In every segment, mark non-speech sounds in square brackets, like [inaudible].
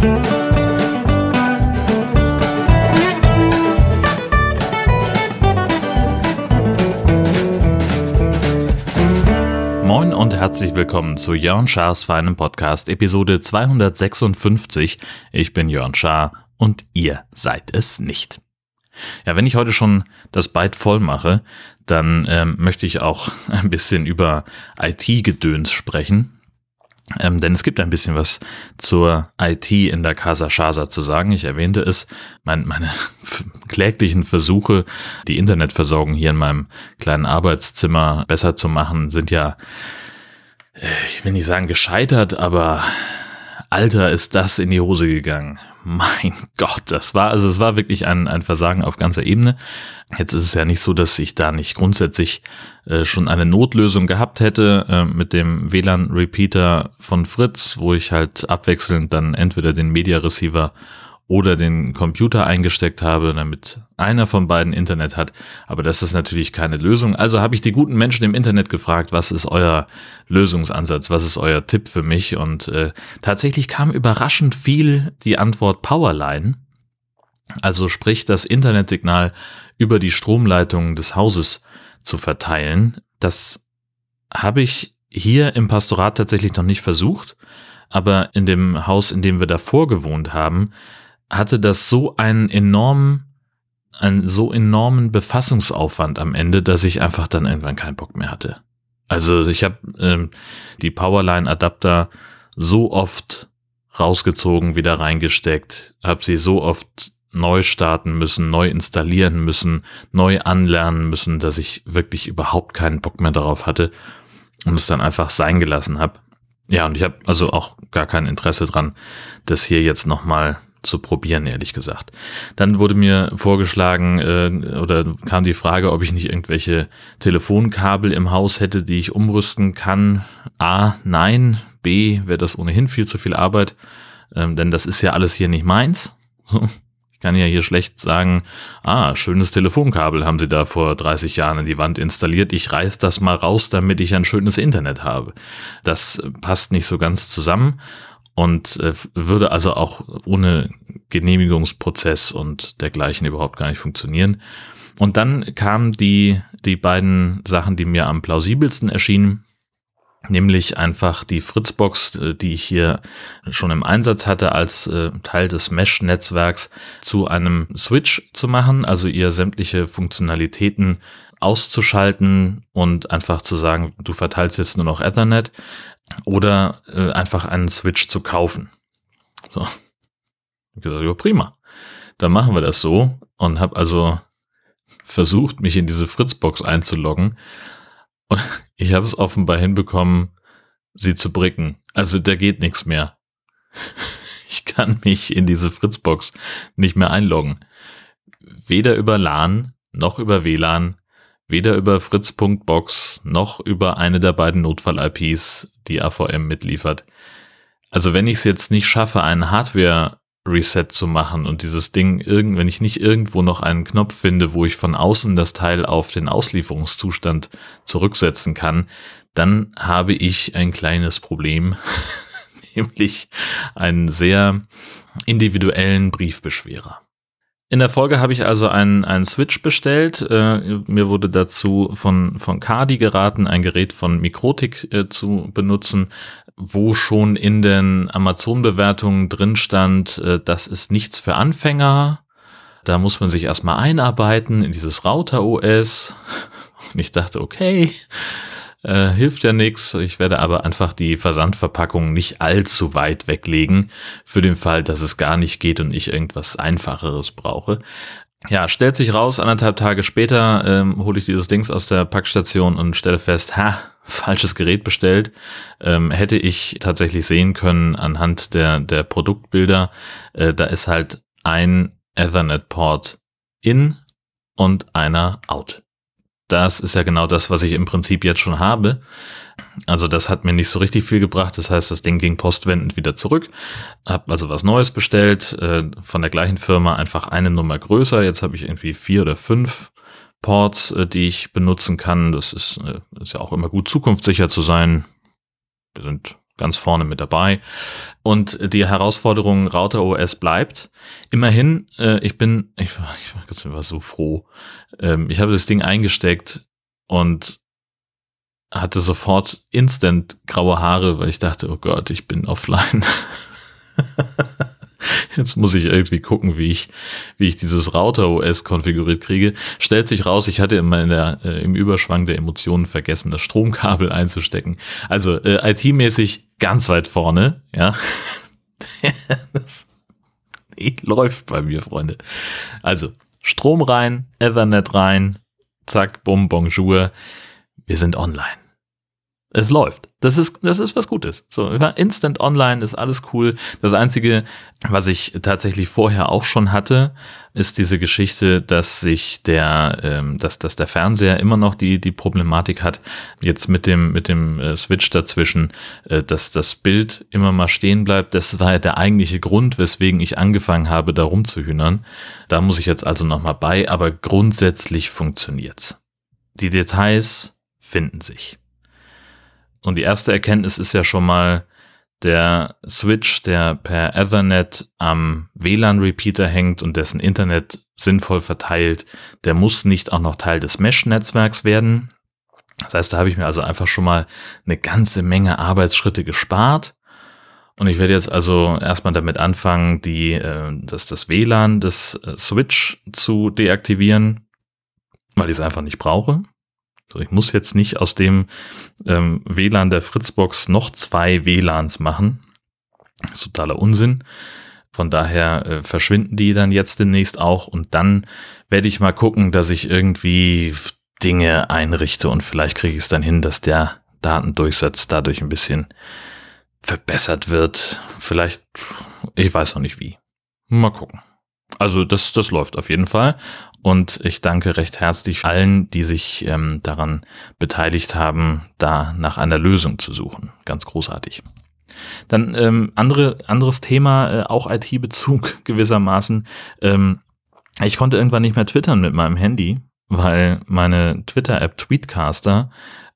Moin und herzlich willkommen zu Jörn Schars feinem Podcast, Episode 256. Ich bin Jörn Schaar und ihr seid es nicht. Ja, wenn ich heute schon das Byte voll mache, dann ähm, möchte ich auch [laughs] ein bisschen über IT-Gedöns sprechen. Ähm, denn es gibt ein bisschen was zur IT in der Casa Shasa zu sagen. Ich erwähnte es, mein, meine [laughs] kläglichen Versuche, die Internetversorgung hier in meinem kleinen Arbeitszimmer besser zu machen, sind ja, äh, ich will nicht sagen gescheitert, aber Alter, ist das in die Hose gegangen. [laughs] Mein Gott, das war, also es war wirklich ein, ein Versagen auf ganzer Ebene. Jetzt ist es ja nicht so, dass ich da nicht grundsätzlich äh, schon eine Notlösung gehabt hätte äh, mit dem WLAN-Repeater von Fritz, wo ich halt abwechselnd dann entweder den Media Receiver oder den Computer eingesteckt habe, damit einer von beiden Internet hat. Aber das ist natürlich keine Lösung. Also habe ich die guten Menschen im Internet gefragt, was ist euer Lösungsansatz, was ist euer Tipp für mich? Und äh, tatsächlich kam überraschend viel die Antwort Powerline. Also sprich, das Internetsignal über die Stromleitungen des Hauses zu verteilen. Das habe ich hier im Pastorat tatsächlich noch nicht versucht. Aber in dem Haus, in dem wir davor gewohnt haben, hatte das so einen enormen, einen so enormen Befassungsaufwand am Ende, dass ich einfach dann irgendwann keinen Bock mehr hatte. Also ich habe ähm, die Powerline-Adapter so oft rausgezogen, wieder reingesteckt, habe sie so oft neu starten müssen, neu installieren müssen, neu anlernen müssen, dass ich wirklich überhaupt keinen Bock mehr darauf hatte und es dann einfach sein gelassen habe. Ja, und ich habe also auch gar kein Interesse dran, das hier jetzt nochmal zu probieren, ehrlich gesagt. Dann wurde mir vorgeschlagen äh, oder kam die Frage, ob ich nicht irgendwelche Telefonkabel im Haus hätte, die ich umrüsten kann. A, nein. B, wäre das ohnehin viel zu viel Arbeit, ähm, denn das ist ja alles hier nicht meins. Ich kann ja hier schlecht sagen, ah, schönes Telefonkabel haben sie da vor 30 Jahren in die Wand installiert. Ich reiß das mal raus, damit ich ein schönes Internet habe. Das passt nicht so ganz zusammen und äh, würde also auch ohne Genehmigungsprozess und dergleichen überhaupt gar nicht funktionieren. Und dann kamen die, die beiden Sachen, die mir am plausibelsten erschienen, nämlich einfach die Fritzbox, äh, die ich hier schon im Einsatz hatte, als äh, Teil des Mesh-Netzwerks zu einem Switch zu machen, also ihr sämtliche Funktionalitäten auszuschalten und einfach zu sagen, du verteilst jetzt nur noch Ethernet oder äh, einfach einen Switch zu kaufen. So. Ich gesagt, ja, prima. Dann machen wir das so und habe also versucht, mich in diese Fritzbox einzuloggen. Und [laughs] ich habe es offenbar hinbekommen, sie zu bricken. Also da geht nichts mehr. [laughs] Ich kann mich in diese Fritzbox nicht mehr einloggen. Weder über LAN noch über WLAN weder über fritz.box noch über eine der beiden Notfall-IPs, die AVM mitliefert. Also wenn ich es jetzt nicht schaffe, einen Hardware-Reset zu machen und dieses Ding, wenn ich nicht irgendwo noch einen Knopf finde, wo ich von außen das Teil auf den Auslieferungszustand zurücksetzen kann, dann habe ich ein kleines Problem, [laughs] nämlich einen sehr individuellen Briefbeschwerer. In der Folge habe ich also einen, einen Switch bestellt. Äh, mir wurde dazu von, von Cardi geraten, ein Gerät von Mikrotik äh, zu benutzen, wo schon in den Amazon-Bewertungen drin stand, äh, das ist nichts für Anfänger. Da muss man sich erstmal einarbeiten in dieses Router-OS. [laughs] Und ich dachte, okay, äh, hilft ja nichts. Ich werde aber einfach die Versandverpackung nicht allzu weit weglegen, für den Fall, dass es gar nicht geht und ich irgendwas Einfacheres brauche. Ja, stellt sich raus, anderthalb Tage später ähm, hole ich dieses Dings aus der Packstation und stelle fest, ha, [laughs] falsches Gerät bestellt. Ähm, hätte ich tatsächlich sehen können anhand der, der Produktbilder, äh, da ist halt ein Ethernet-Port in und einer out das ist ja genau das, was ich im Prinzip jetzt schon habe. Also das hat mir nicht so richtig viel gebracht. Das heißt, das Ding ging postwendend wieder zurück. Hab also was Neues bestellt, äh, von der gleichen Firma einfach eine Nummer größer. Jetzt habe ich irgendwie vier oder fünf Ports, äh, die ich benutzen kann. Das ist, äh, ist ja auch immer gut, zukunftssicher zu sein. Wir sind ganz vorne mit dabei. Und die Herausforderung Router OS bleibt. Immerhin, äh, ich bin, [laughs] ich, ich war so froh. Ähm, ich habe das Ding eingesteckt und hatte sofort instant graue Haare, weil ich dachte, oh Gott, ich bin offline. [laughs] Jetzt muss ich irgendwie gucken, wie ich, wie ich dieses Router-OS konfiguriert kriege. Stellt sich raus, ich hatte immer in der, äh, im Überschwang der Emotionen vergessen, das Stromkabel einzustecken. Also äh, IT-mäßig ganz weit vorne, ja. [laughs] das [laughs] läuft bei mir, Freunde. Also, Strom rein, Ethernet rein, zack, bum, bonjour. Wir sind online es läuft. Das ist, das ist was Gutes. So, instant online ist alles cool. Das einzige, was ich tatsächlich vorher auch schon hatte, ist diese Geschichte, dass sich der, ähm, dass, dass der Fernseher immer noch die, die Problematik hat, jetzt mit dem, mit dem äh, Switch dazwischen, äh, dass das Bild immer mal stehen bleibt. Das war ja der eigentliche Grund, weswegen ich angefangen habe, da rumzuhühnern. Da muss ich jetzt also nochmal bei, aber grundsätzlich funktioniert's. Die Details finden sich. Und die erste Erkenntnis ist ja schon mal, der Switch, der per Ethernet am WLAN-Repeater hängt und dessen Internet sinnvoll verteilt, der muss nicht auch noch Teil des Mesh-Netzwerks werden. Das heißt, da habe ich mir also einfach schon mal eine ganze Menge Arbeitsschritte gespart. Und ich werde jetzt also erstmal damit anfangen, die, äh, das, das WLAN des äh, Switch zu deaktivieren, weil ich es einfach nicht brauche. So, ich muss jetzt nicht aus dem ähm, WLAN der Fritzbox noch zwei WLANs machen. Das ist totaler Unsinn. Von daher äh, verschwinden die dann jetzt demnächst auch und dann werde ich mal gucken, dass ich irgendwie Dinge einrichte und vielleicht kriege ich es dann hin, dass der Datendurchsatz dadurch ein bisschen verbessert wird. Vielleicht, ich weiß noch nicht wie. Mal gucken. Also das, das läuft auf jeden Fall. Und ich danke recht herzlich allen, die sich ähm, daran beteiligt haben, da nach einer Lösung zu suchen. Ganz großartig. Dann ähm, andere, anderes Thema, äh, auch IT-Bezug [laughs] gewissermaßen. Ähm, ich konnte irgendwann nicht mehr twittern mit meinem Handy, weil meine Twitter-App Tweetcaster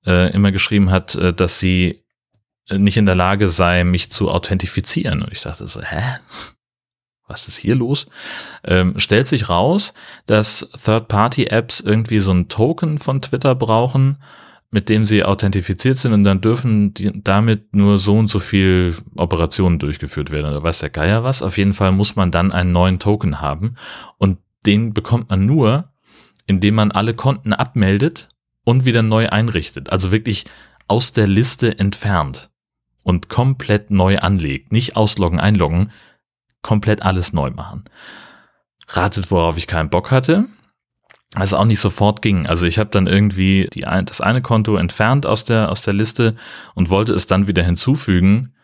äh, immer geschrieben hat, äh, dass sie nicht in der Lage sei, mich zu authentifizieren. Und ich dachte so, hä? Was ist hier los? Ähm, stellt sich raus, dass Third-Party-Apps irgendwie so ein Token von Twitter brauchen, mit dem sie authentifiziert sind und dann dürfen die damit nur so und so viel Operationen durchgeführt werden. Oder weiß der Geier was? Auf jeden Fall muss man dann einen neuen Token haben und den bekommt man nur, indem man alle Konten abmeldet und wieder neu einrichtet. Also wirklich aus der Liste entfernt und komplett neu anlegt. Nicht ausloggen, einloggen, komplett alles neu machen. Ratet, worauf ich keinen Bock hatte. Also auch nicht sofort ging. Also ich habe dann irgendwie die, das eine Konto entfernt aus der, aus der Liste und wollte es dann wieder hinzufügen.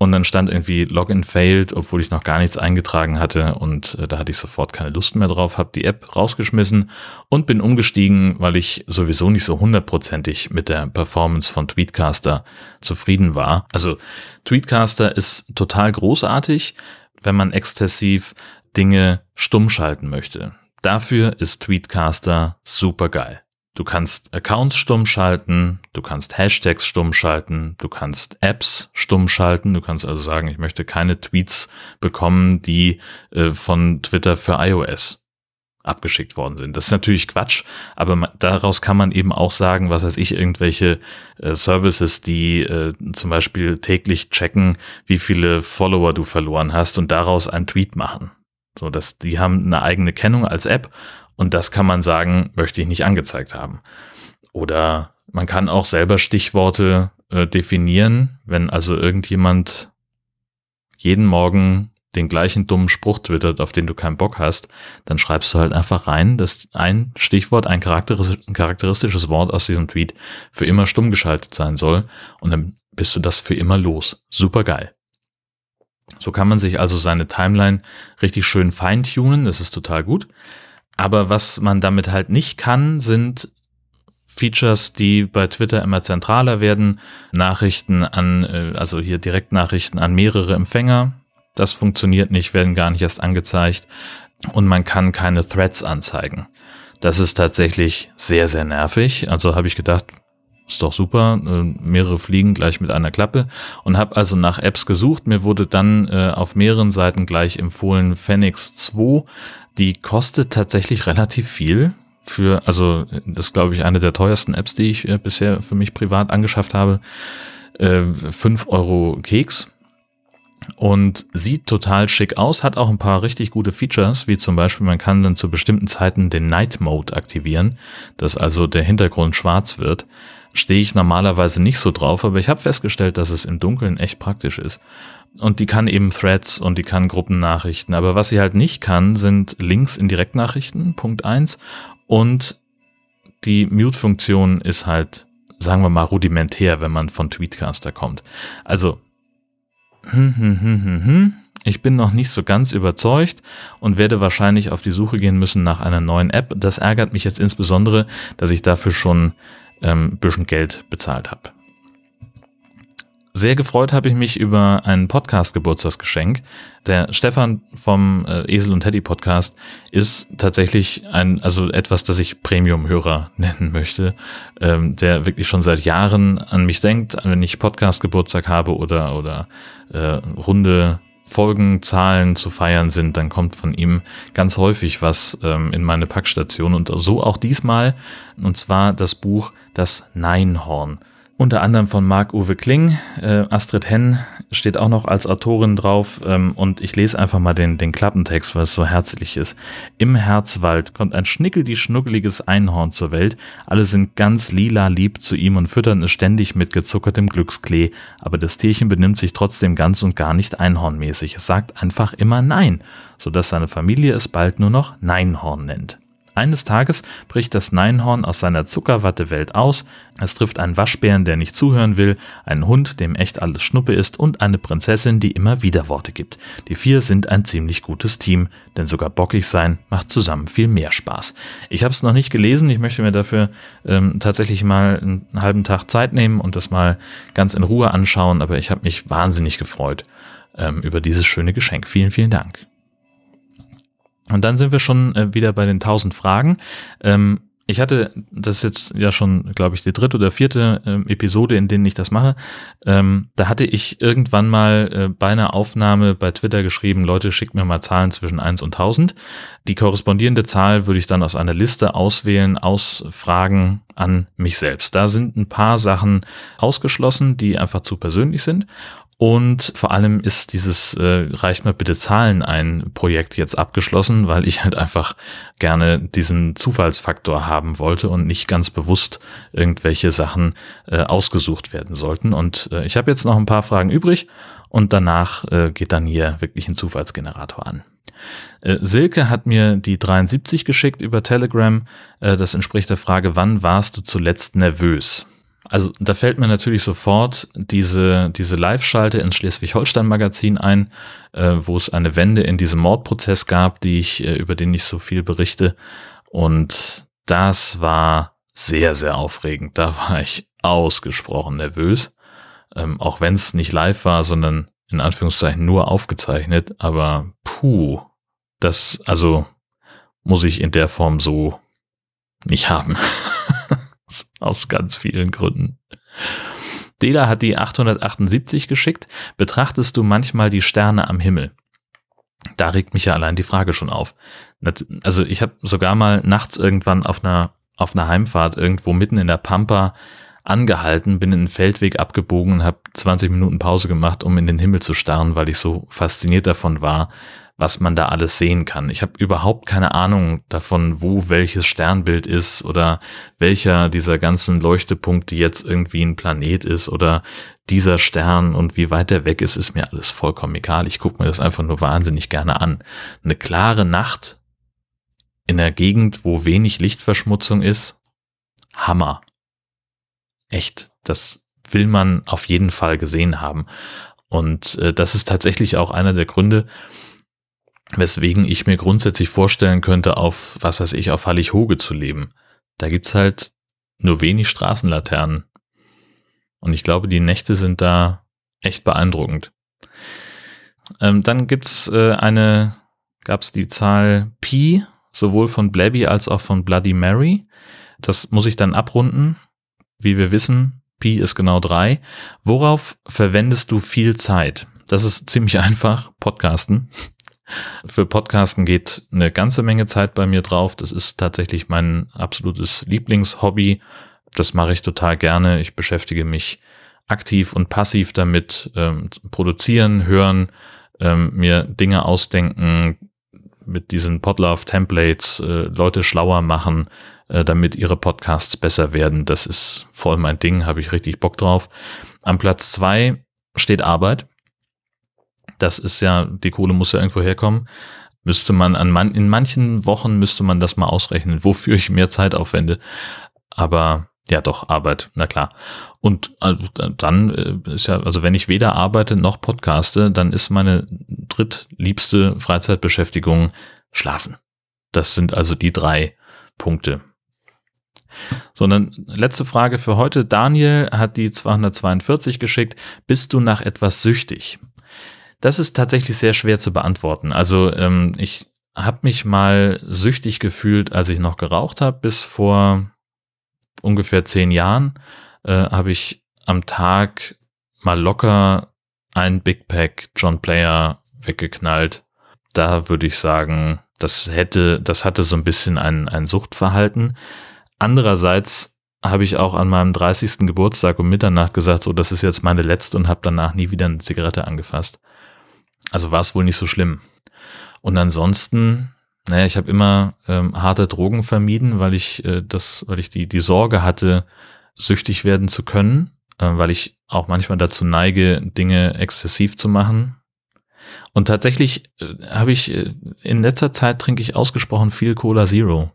Und dann stand irgendwie Login failed, obwohl ich noch gar nichts eingetragen hatte. Und äh, da hatte ich sofort keine Lust mehr drauf, habe die App rausgeschmissen und bin umgestiegen, weil ich sowieso nicht so hundertprozentig mit der Performance von Tweetcaster zufrieden war. Also Tweetcaster ist total großartig wenn man exzessiv Dinge stumm schalten möchte. Dafür ist Tweetcaster super geil. Du kannst Accounts stumm schalten, du kannst Hashtags stumm schalten, du kannst Apps stumm schalten, du kannst also sagen, ich möchte keine Tweets bekommen, die äh, von Twitter für iOS abgeschickt worden sind. Das ist natürlich Quatsch, aber daraus kann man eben auch sagen, was weiß ich, irgendwelche äh, Services, die äh, zum Beispiel täglich checken, wie viele Follower du verloren hast und daraus einen Tweet machen. So, dass die haben eine eigene Kennung als App und das kann man sagen, möchte ich nicht angezeigt haben. Oder man kann auch selber Stichworte äh, definieren, wenn also irgendjemand jeden Morgen den gleichen dummen Spruch twittert, auf den du keinen Bock hast, dann schreibst du halt einfach rein, dass ein Stichwort, ein charakteristisches Wort aus diesem Tweet für immer stumm geschaltet sein soll und dann bist du das für immer los. Super geil. So kann man sich also seine Timeline richtig schön feintunen, das ist total gut. Aber was man damit halt nicht kann, sind Features, die bei Twitter immer zentraler werden. Nachrichten an, äh, also hier Direktnachrichten an mehrere Empfänger, das funktioniert nicht, werden gar nicht erst angezeigt und man kann keine Threads anzeigen. Das ist tatsächlich sehr, sehr nervig. Also habe ich gedacht, ist doch super, äh, mehrere Fliegen gleich mit einer Klappe und habe also nach Apps gesucht. Mir wurde dann äh, auf mehreren Seiten gleich empfohlen Phoenix 2. Die kostet tatsächlich relativ viel für, also das ist glaube ich eine der teuersten Apps, die ich äh, bisher für mich privat angeschafft habe. Äh, 5 Euro Keks und sieht total schick aus, hat auch ein paar richtig gute Features, wie zum Beispiel man kann dann zu bestimmten Zeiten den Night Mode aktivieren, dass also der Hintergrund schwarz wird. Stehe ich normalerweise nicht so drauf, aber ich habe festgestellt, dass es im Dunkeln echt praktisch ist. Und die kann eben Threads und die kann Gruppennachrichten. Aber was sie halt nicht kann, sind Links in Direktnachrichten, Punkt eins Und die Mute-Funktion ist halt, sagen wir mal, rudimentär, wenn man von Tweetcaster kommt. Also hm, hm, hm, hm, hm. Ich bin noch nicht so ganz überzeugt und werde wahrscheinlich auf die Suche gehen müssen nach einer neuen App. Das ärgert mich jetzt insbesondere, dass ich dafür schon ähm, bisschen Geld bezahlt habe. Sehr gefreut habe ich mich über ein Podcast-Geburtstagsgeschenk. Der Stefan vom äh, Esel und Teddy Podcast ist tatsächlich ein, also etwas, das ich Premium-Hörer [laughs] nennen möchte, ähm, der wirklich schon seit Jahren an mich denkt, wenn ich Podcast-Geburtstag habe oder, oder äh, runde Folgenzahlen zu feiern sind, dann kommt von ihm ganz häufig was ähm, in meine Packstation. Und so auch diesmal, und zwar das Buch Das Neinhorn unter anderem von Marc-Uwe Kling. Äh, Astrid Henn steht auch noch als Autorin drauf ähm, und ich lese einfach mal den, den Klappentext, weil es so herzlich ist. Im Herzwald kommt ein schnickel-die-schnuckeliges Einhorn zur Welt. Alle sind ganz lila lieb zu ihm und füttern es ständig mit gezuckertem Glücksklee. Aber das Tierchen benimmt sich trotzdem ganz und gar nicht einhornmäßig. Es sagt einfach immer Nein, sodass seine Familie es bald nur noch Neinhorn nennt. Eines Tages bricht das Neinhorn aus seiner Zuckerwattewelt aus, es trifft einen Waschbären, der nicht zuhören will, einen Hund, dem echt alles Schnuppe ist und eine Prinzessin, die immer Widerworte gibt. Die vier sind ein ziemlich gutes Team, denn sogar bockig sein macht zusammen viel mehr Spaß. Ich habe es noch nicht gelesen, ich möchte mir dafür ähm, tatsächlich mal einen halben Tag Zeit nehmen und das mal ganz in Ruhe anschauen, aber ich habe mich wahnsinnig gefreut ähm, über dieses schöne Geschenk. Vielen, vielen Dank. Und dann sind wir schon äh, wieder bei den 1000 Fragen. Ähm, ich hatte das jetzt ja schon, glaube ich, die dritte oder vierte ähm, Episode, in denen ich das mache. Ähm, da hatte ich irgendwann mal äh, bei einer Aufnahme bei Twitter geschrieben, Leute, schickt mir mal Zahlen zwischen 1 und 1000. Die korrespondierende Zahl würde ich dann aus einer Liste auswählen, aus Fragen an mich selbst. Da sind ein paar Sachen ausgeschlossen, die einfach zu persönlich sind. Und vor allem ist dieses äh, Reicht mir bitte Zahlen ein Projekt jetzt abgeschlossen, weil ich halt einfach gerne diesen Zufallsfaktor haben wollte und nicht ganz bewusst irgendwelche Sachen äh, ausgesucht werden sollten. Und äh, ich habe jetzt noch ein paar Fragen übrig und danach äh, geht dann hier wirklich ein Zufallsgenerator an. Äh, Silke hat mir die 73 geschickt über Telegram. Äh, das entspricht der Frage, wann warst du zuletzt nervös? Also da fällt mir natürlich sofort diese, diese Live-Schalte ins Schleswig-Holstein-Magazin ein, äh, wo es eine Wende in diesem Mordprozess gab, die ich, äh, über den ich so viel berichte. Und das war sehr, sehr aufregend. Da war ich ausgesprochen nervös. Ähm, auch wenn es nicht live war, sondern in Anführungszeichen nur aufgezeichnet. Aber puh, das, also muss ich in der Form so nicht haben. [laughs] Aus ganz vielen Gründen. Dela hat die 878 geschickt. Betrachtest du manchmal die Sterne am Himmel? Da regt mich ja allein die Frage schon auf. Also ich habe sogar mal nachts irgendwann auf einer, auf einer Heimfahrt irgendwo mitten in der Pampa angehalten, bin in den Feldweg abgebogen und habe 20 Minuten Pause gemacht, um in den Himmel zu starren, weil ich so fasziniert davon war, was man da alles sehen kann. Ich habe überhaupt keine Ahnung davon, wo welches Sternbild ist oder welcher dieser ganzen Leuchtepunkte jetzt irgendwie ein Planet ist oder dieser Stern und wie weit er weg ist, ist mir alles vollkommen egal. Ich gucke mir das einfach nur wahnsinnig gerne an. Eine klare Nacht in der Gegend, wo wenig Lichtverschmutzung ist, Hammer. Echt, das will man auf jeden Fall gesehen haben. Und äh, das ist tatsächlich auch einer der Gründe, weswegen ich mir grundsätzlich vorstellen könnte, auf, was weiß ich, auf Hallig-Hoge zu leben. Da gibt's halt nur wenig Straßenlaternen. Und ich glaube, die Nächte sind da echt beeindruckend. Ähm, dann gibt's äh, eine, gab's die Zahl Pi, sowohl von Blabby als auch von Bloody Mary. Das muss ich dann abrunden. wie wir wissen, Pi ist genau drei. Worauf verwendest du viel Zeit? Das ist ziemlich [laughs] einfach, Podcasten. Für Podcasten geht eine ganze Menge Zeit bei mir drauf. Das ist tatsächlich mein absolutes Lieblingshobby. Das mache ich total gerne. Ich beschäftige mich aktiv und passiv damit, ähm, produzieren, hören, ähm, mir Dinge ausdenken, mit diesen Podlove-Templates äh, Leute schlauer machen, äh, damit ihre Podcasts besser werden. Das ist voll mein Ding, habe ich richtig Bock drauf. Am Platz zwei steht Arbeit. Das ist ja, die Kohle muss ja irgendwo herkommen. Müsste man an man, in manchen Wochen müsste man das mal ausrechnen, wofür ich mehr Zeit aufwende. Aber ja, doch, Arbeit, na klar. Und also, dann äh, ist ja, also wenn ich weder arbeite noch podcaste, dann ist meine drittliebste Freizeitbeschäftigung Schlafen. Das sind also die drei Punkte. Sondern letzte Frage für heute. Daniel hat die 242 geschickt. Bist du nach etwas süchtig? Das ist tatsächlich sehr schwer zu beantworten. Also ähm, ich habe mich mal süchtig gefühlt, als ich noch geraucht habe. Bis vor ungefähr zehn Jahren äh, habe ich am Tag mal locker ein Big Pack John Player weggeknallt. Da würde ich sagen, das hätte, das hatte so ein bisschen ein, ein Suchtverhalten. Andererseits habe ich auch an meinem 30. Geburtstag um Mitternacht gesagt, so, das ist jetzt meine letzte und habe danach nie wieder eine Zigarette angefasst. Also war es wohl nicht so schlimm. Und ansonsten, naja, ich habe immer ähm, harte Drogen vermieden, weil ich äh, das, weil ich die, die Sorge hatte, süchtig werden zu können, äh, weil ich auch manchmal dazu neige, Dinge exzessiv zu machen. Und tatsächlich äh, habe ich äh, in letzter Zeit trinke ich ausgesprochen viel Cola Zero.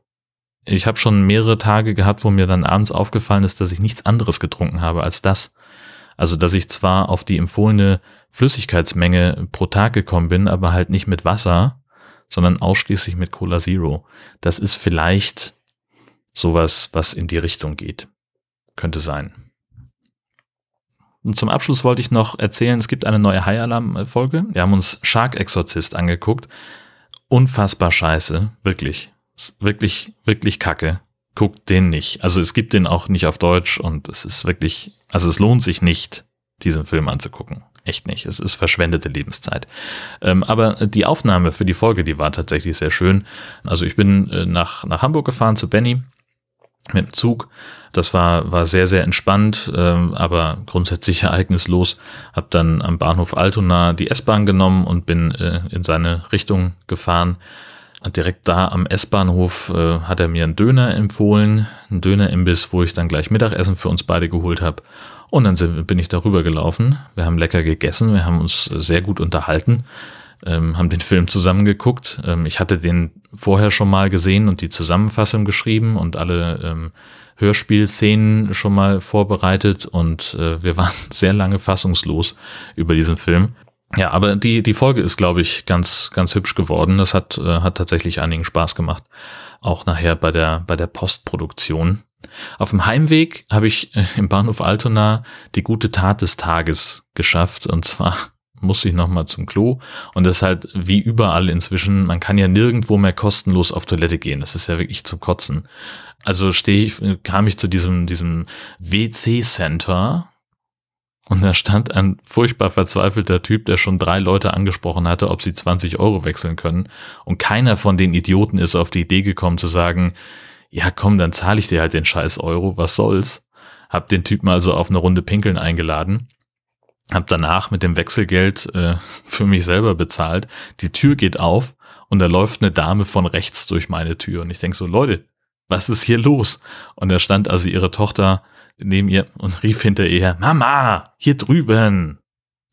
Ich habe schon mehrere Tage gehabt, wo mir dann abends aufgefallen ist, dass ich nichts anderes getrunken habe als das. Also, dass ich zwar auf die empfohlene Flüssigkeitsmenge pro Tag gekommen bin, aber halt nicht mit Wasser, sondern ausschließlich mit Cola Zero. Das ist vielleicht sowas, was in die Richtung geht. Könnte sein. Und zum Abschluss wollte ich noch erzählen, es gibt eine neue High Alarm Folge. Wir haben uns Shark Exorcist angeguckt. Unfassbar scheiße. Wirklich. Wirklich, wirklich kacke guckt den nicht. Also es gibt den auch nicht auf Deutsch und es ist wirklich, also es lohnt sich nicht, diesen Film anzugucken. Echt nicht. Es ist verschwendete Lebenszeit. Ähm, aber die Aufnahme für die Folge, die war tatsächlich sehr schön. Also ich bin äh, nach, nach Hamburg gefahren zu Benny mit dem Zug. Das war, war sehr, sehr entspannt, ähm, aber grundsätzlich [laughs] ereignislos. Hab dann am Bahnhof Altona die S-Bahn genommen und bin äh, in seine Richtung gefahren direkt da am S-Bahnhof äh, hat er mir einen Döner empfohlen, einen Dönerimbiss, wo ich dann gleich Mittagessen für uns beide geholt habe. Und dann sind, bin ich darüber gelaufen. Wir haben lecker gegessen, wir haben uns sehr gut unterhalten, ähm, haben den Film zusammen geguckt. Ähm, ich hatte den vorher schon mal gesehen und die Zusammenfassung geschrieben und alle ähm, Hörspielszenen schon mal vorbereitet und äh, wir waren [laughs] sehr lange fassungslos über diesen Film. Ja, aber die, die Folge ist, glaube ich, ganz, ganz hübsch geworden. Das hat, äh, hat tatsächlich einigen Spaß gemacht. Auch nachher bei der, bei der Postproduktion. Auf dem Heimweg habe ich äh, im Bahnhof Altona die gute Tat des Tages geschafft. Und zwar [laughs] muss ich nochmal zum Klo. Und das ist halt wie überall inzwischen, man kann ja nirgendwo mehr kostenlos auf Toilette gehen. Das ist ja wirklich zum Kotzen. Also stehe ich, kam ich zu diesem, diesem WC-Center, und da stand ein furchtbar verzweifelter Typ, der schon drei Leute angesprochen hatte, ob sie 20 Euro wechseln können. Und keiner von den Idioten ist auf die Idee gekommen zu sagen, ja komm, dann zahle ich dir halt den scheiß Euro, was soll's. Hab den Typen also auf eine Runde Pinkeln eingeladen. Hab danach mit dem Wechselgeld äh, [laughs] für mich selber bezahlt. Die Tür geht auf und da läuft eine Dame von rechts durch meine Tür. Und ich denk so, Leute, was ist hier los? Und da stand also ihre Tochter neben ihr und rief hinter ihr, Mama, hier drüben.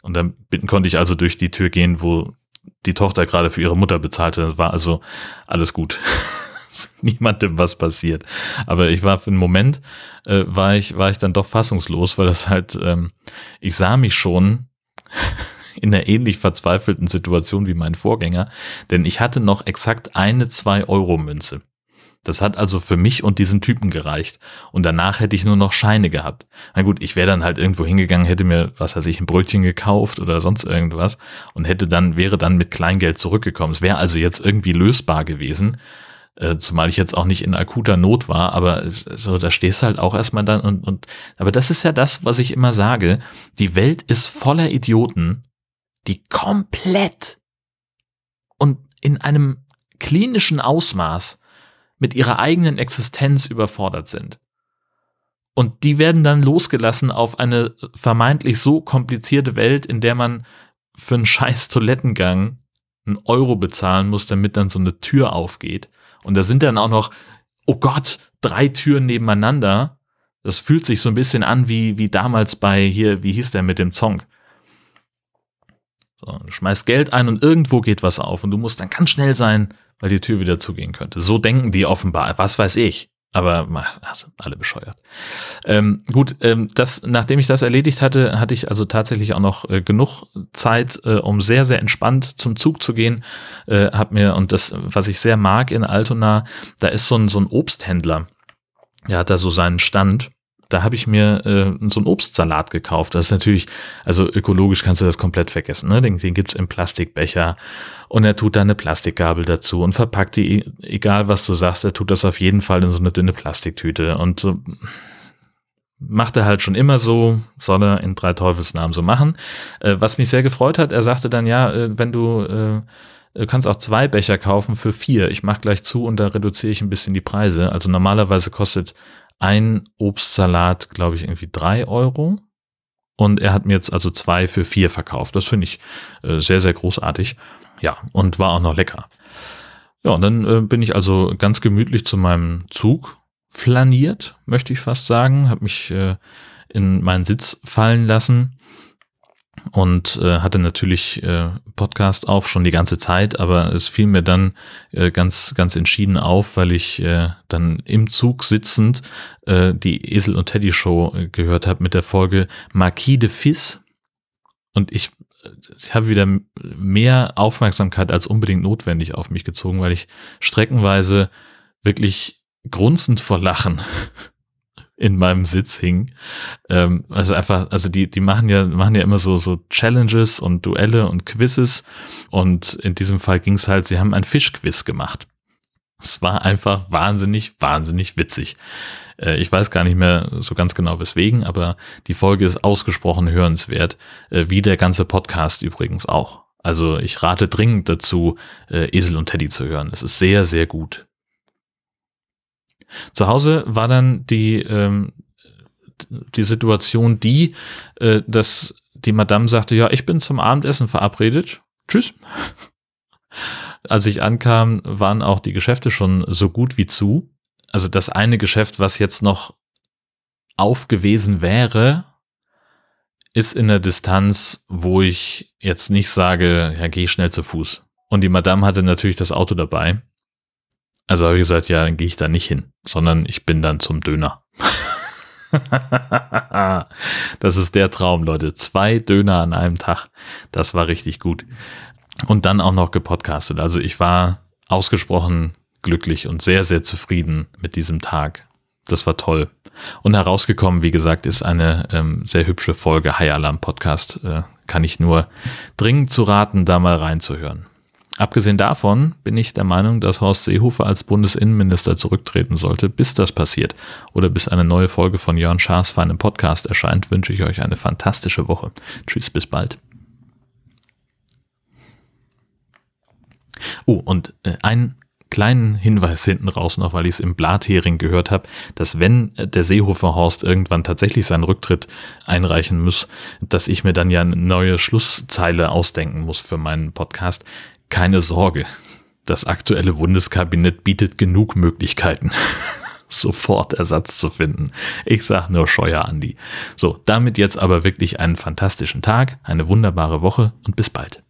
Und dann konnte ich also durch die Tür gehen, wo die Tochter gerade für ihre Mutter bezahlte. War also alles gut. [laughs] Niemandem was passiert. Aber ich war für einen Moment, äh, war ich, war ich dann doch fassungslos, weil das halt, ähm, ich sah mich schon [laughs] in einer ähnlich verzweifelten Situation wie mein Vorgänger, denn ich hatte noch exakt eine 2-Euro-Münze. Das hat also für mich und diesen Typen gereicht. Und danach hätte ich nur noch Scheine gehabt. Na gut, ich wäre dann halt irgendwo hingegangen, hätte mir, was weiß ich, ein Brötchen gekauft oder sonst irgendwas und hätte dann, wäre dann mit Kleingeld zurückgekommen. Es wäre also jetzt irgendwie lösbar gewesen. Äh, zumal ich jetzt auch nicht in akuter Not war, aber so, da stehst du halt auch erstmal dann und, und, aber das ist ja das, was ich immer sage. Die Welt ist voller Idioten, die komplett und in einem klinischen Ausmaß mit ihrer eigenen Existenz überfordert sind. Und die werden dann losgelassen auf eine vermeintlich so komplizierte Welt, in der man für einen scheiß Toilettengang einen Euro bezahlen muss, damit dann so eine Tür aufgeht. Und da sind dann auch noch, oh Gott, drei Türen nebeneinander. Das fühlt sich so ein bisschen an wie, wie damals bei hier, wie hieß der mit dem Zong? So, du schmeißt Geld ein und irgendwo geht was auf und du musst dann ganz schnell sein, weil die Tür wieder zugehen könnte. So denken die offenbar, was weiß ich. Aber also, alle bescheuert. Ähm, gut, ähm, das, nachdem ich das erledigt hatte, hatte ich also tatsächlich auch noch äh, genug Zeit, äh, um sehr, sehr entspannt zum Zug zu gehen. Äh, hab mir, und das, was ich sehr mag in Altona, da ist so ein, so ein Obsthändler. Der hat da so seinen Stand da habe ich mir äh, so einen Obstsalat gekauft. Das ist natürlich, also ökologisch kannst du das komplett vergessen. Ne? Den, den gibt's im Plastikbecher und er tut da eine Plastikgabel dazu und verpackt die, egal was du sagst, er tut das auf jeden Fall in so eine dünne Plastiktüte und so macht er halt schon immer so, soll er in drei Teufelsnamen so machen. Äh, was mich sehr gefreut hat, er sagte dann, ja, äh, wenn du äh, Du kannst auch zwei Becher kaufen für vier. Ich mache gleich zu und da reduziere ich ein bisschen die Preise. Also normalerweise kostet ein Obstsalat, glaube ich, irgendwie drei Euro. Und er hat mir jetzt also zwei für vier verkauft. Das finde ich äh, sehr, sehr großartig. Ja, und war auch noch lecker. Ja, und dann äh, bin ich also ganz gemütlich zu meinem Zug flaniert, möchte ich fast sagen. Habe mich äh, in meinen Sitz fallen lassen und äh, hatte natürlich äh, Podcast auf schon die ganze Zeit, aber es fiel mir dann äh, ganz ganz entschieden auf, weil ich äh, dann im Zug sitzend äh, die Esel und Teddy Show äh, gehört habe mit der Folge Marquis de Fils und ich ich habe wieder mehr Aufmerksamkeit als unbedingt notwendig auf mich gezogen, weil ich streckenweise wirklich grunzend vor Lachen [laughs] in meinem Sitz hing. Ähm, also einfach, also die, die machen ja, machen ja immer so, so Challenges und Duelle und Quizzes. Und in diesem Fall ging es halt, sie haben ein Fischquiz gemacht. Es war einfach wahnsinnig, wahnsinnig witzig. Äh, ich weiß gar nicht mehr so ganz genau weswegen, aber die Folge ist ausgesprochen hörenswert, äh, wie der ganze Podcast übrigens auch. Also ich rate dringend dazu, äh, Esel und Teddy zu hören. Es ist sehr, sehr gut. Zu Hause war dann die, ähm, die Situation die, äh, dass die Madame sagte, ja, ich bin zum Abendessen verabredet. Tschüss. [laughs] Als ich ankam, waren auch die Geschäfte schon so gut wie zu. Also das eine Geschäft, was jetzt noch auf gewesen wäre, ist in der Distanz, wo ich jetzt nicht sage, ja, geh schnell zu Fuß. Und die Madame hatte natürlich das Auto dabei. Also habe ich gesagt, ja, dann gehe ich da nicht hin, sondern ich bin dann zum Döner. [laughs] das ist der Traum, Leute. Zwei Döner an einem Tag. Das war richtig gut. Und dann auch noch gepodcastet. Also ich war ausgesprochen glücklich und sehr, sehr zufrieden mit diesem Tag. Das war toll. Und herausgekommen, wie gesagt, ist eine ähm, sehr hübsche Folge High Alarm Podcast. Äh, kann ich nur dringend zu raten, da mal reinzuhören. Abgesehen davon bin ich der Meinung, dass Horst Seehofer als Bundesinnenminister zurücktreten sollte. Bis das passiert oder bis eine neue Folge von Jörn Schaas für einen Podcast erscheint, wünsche ich euch eine fantastische Woche. Tschüss, bis bald. Oh, und äh, ein kleinen Hinweis hinten raus noch, weil ich es im Blathering gehört habe, dass wenn der Seehofer Horst irgendwann tatsächlich seinen Rücktritt einreichen muss, dass ich mir dann ja eine neue Schlusszeile ausdenken muss für meinen Podcast. Keine Sorge, das aktuelle Bundeskabinett bietet genug Möglichkeiten, [laughs] sofort Ersatz zu finden. Ich sag nur Scheuer Andi. So, damit jetzt aber wirklich einen fantastischen Tag, eine wunderbare Woche und bis bald.